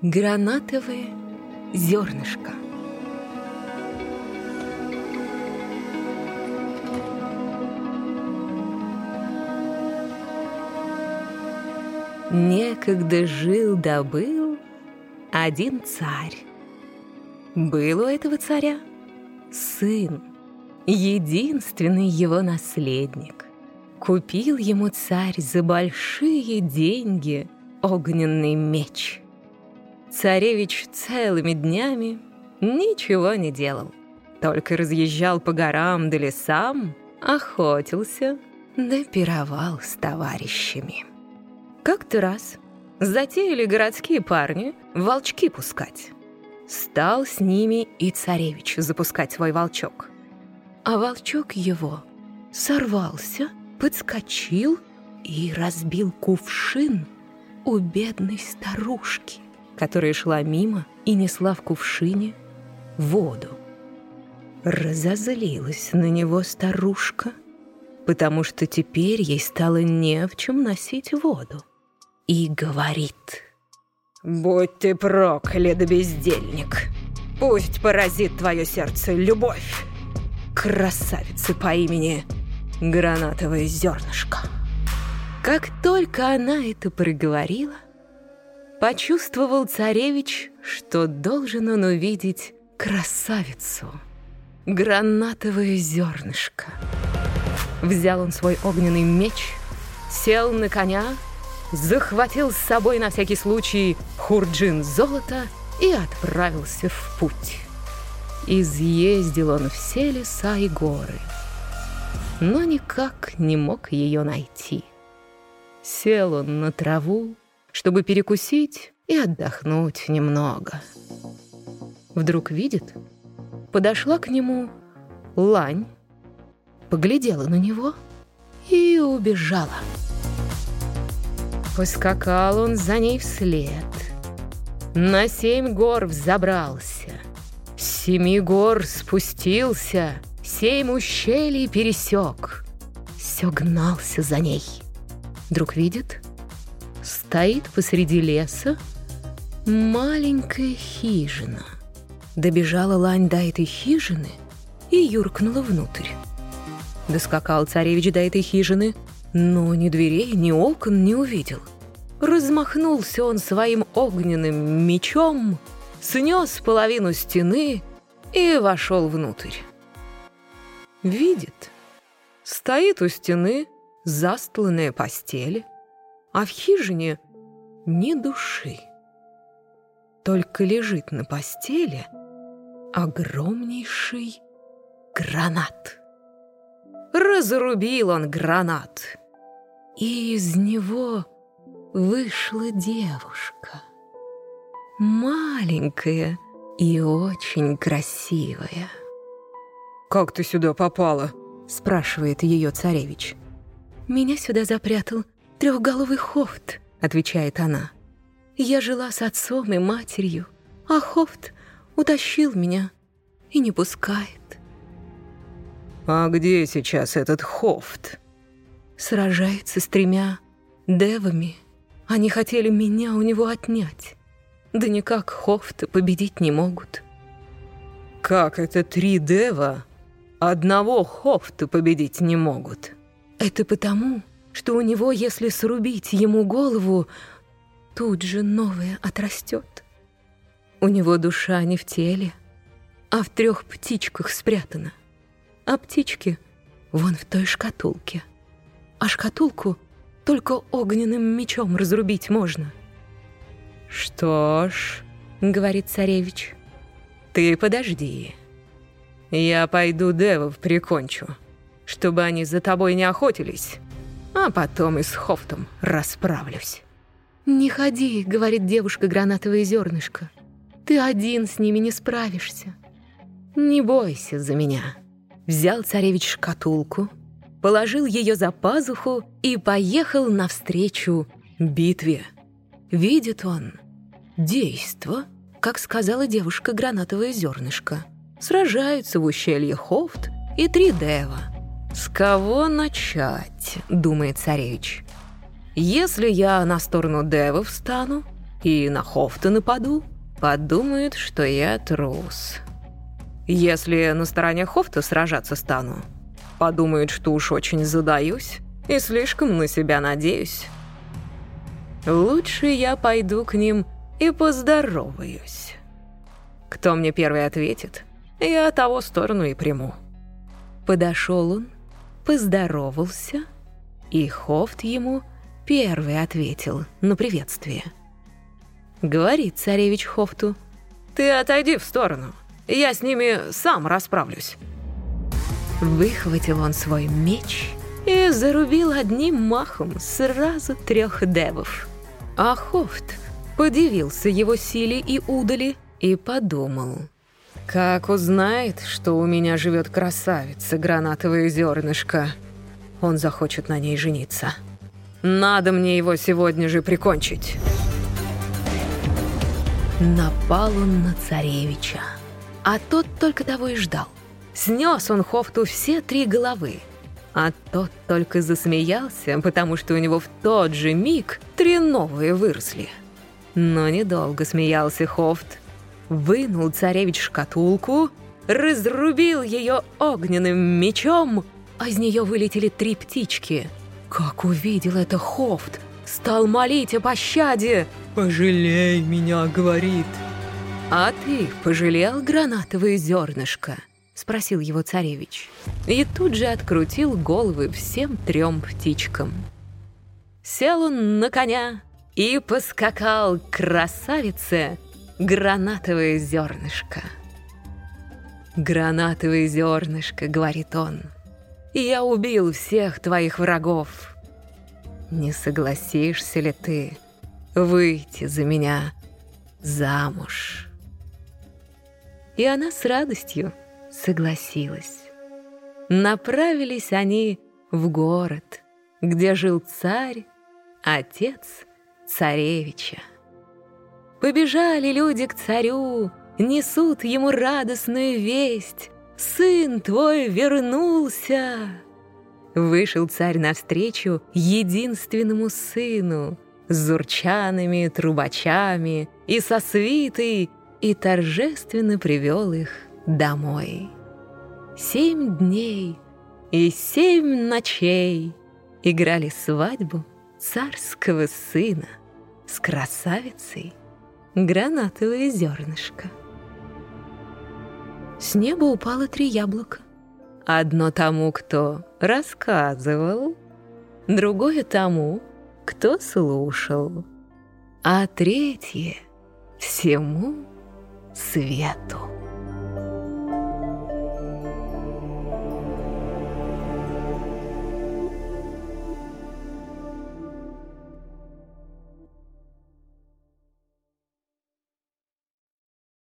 Гранатовое зернышко. Некогда жил да один царь. Был у этого царя сын, единственный его наследник. Купил ему царь за большие деньги огненный меч — Царевич целыми днями ничего не делал. Только разъезжал по горам да лесам, охотился да с товарищами. Как-то раз затеяли городские парни волчки пускать. Стал с ними и царевич запускать свой волчок. А волчок его сорвался, подскочил и разбил кувшин у бедной старушки которая шла мимо и несла в кувшине воду. Разозлилась на него старушка, потому что теперь ей стало не в чем носить воду. И говорит, «Будь ты проклят, бездельник! Пусть поразит твое сердце любовь! Красавица по имени Гранатовое зернышко!» Как только она это проговорила, Почувствовал царевич, что должен он увидеть красавицу. Гранатовое зернышко. Взял он свой огненный меч, сел на коня, захватил с собой на всякий случай хурджин золота и отправился в путь. Изъездил он все леса и горы, но никак не мог ее найти. Сел он на траву, чтобы перекусить и отдохнуть немного. Вдруг видит, подошла к нему лань, поглядела на него и убежала. Поскакал он за ней вслед. На семь гор взобрался, с семи гор спустился, семь ущелий пересек. Все гнался за ней. Вдруг видит — стоит посреди леса маленькая хижина. Добежала лань до этой хижины и юркнула внутрь. Доскакал царевич до этой хижины, но ни дверей, ни окон не увидел. Размахнулся он своим огненным мечом, снес половину стены и вошел внутрь. Видит, стоит у стены застланная постель, а в хижине ни души. Только лежит на постели огромнейший гранат. Разрубил он гранат, и из него вышла девушка. Маленькая и очень красивая. «Как ты сюда попала?» — спрашивает ее царевич. «Меня сюда запрятал трехголовый хофт», — отвечает она. «Я жила с отцом и матерью, а хофт утащил меня и не пускает». «А где сейчас этот хофт?» Сражается с тремя девами. Они хотели меня у него отнять. Да никак хофта победить не могут. «Как это три дева одного хофта победить не могут?» «Это потому, что у него, если срубить ему голову, тут же новое отрастет. У него душа не в теле, а в трех птичках спрятана. А птички вон в той шкатулке. А шкатулку только огненным мечом разрубить можно. «Что ж», — говорит царевич, — «ты подожди. Я пойду девов прикончу, чтобы они за тобой не охотились» а потом и с Хофтом расправлюсь». «Не ходи», — говорит девушка гранатовое зернышко. «Ты один с ними не справишься». «Не бойся за меня». Взял царевич шкатулку, положил ее за пазуху и поехал навстречу битве. Видит он действо, как сказала девушка гранатовое зернышко. Сражаются в ущелье Хофт и три дева — «С кого начать?» — думает царевич. «Если я на сторону девы встану, и на Хофта нападу, подумают, что я трус. Если на стороне Хофта сражаться стану, подумают, что уж очень задаюсь и слишком на себя надеюсь. Лучше я пойду к ним и поздороваюсь. Кто мне первый ответит, я того сторону и приму. Подошел он, поздоровался, и Хофт ему первый ответил на приветствие. Говорит царевич Хофту, «Ты отойди в сторону, я с ними сам расправлюсь». Выхватил он свой меч и зарубил одним махом сразу трех девов. А Хофт подивился его силе и удали и подумал. «Как узнает, что у меня живет красавица, гранатовое зернышко, он захочет на ней жениться. Надо мне его сегодня же прикончить». Напал он на царевича, а тот только того и ждал. Снес он Хофту все три головы, а тот только засмеялся, потому что у него в тот же миг три новые выросли. Но недолго смеялся Хофт. Вынул царевич шкатулку, разрубил ее огненным мечом, а из нее вылетели три птички. Как увидел это Хофт, стал молить о пощаде. «Пожалей меня», — говорит. «А ты пожалел гранатовое зернышко?» — спросил его царевич. И тут же открутил головы всем трем птичкам. Сел он на коня и поскакал к красавице гранатовое зернышко. «Гранатовое зернышко», — говорит он, — «я убил всех твоих врагов. Не согласишься ли ты выйти за меня замуж?» И она с радостью согласилась. Направились они в город, где жил царь, отец царевича. Побежали люди к царю, несут ему радостную весть. «Сын твой вернулся!» Вышел царь навстречу единственному сыну с зурчанами, трубачами и со свитой, и торжественно привел их домой. Семь дней и семь ночей играли свадьбу царского сына с красавицей гранатовое зернышко. С неба упало три яблока. Одно тому, кто рассказывал, другое тому, кто слушал, а третье — всему свету.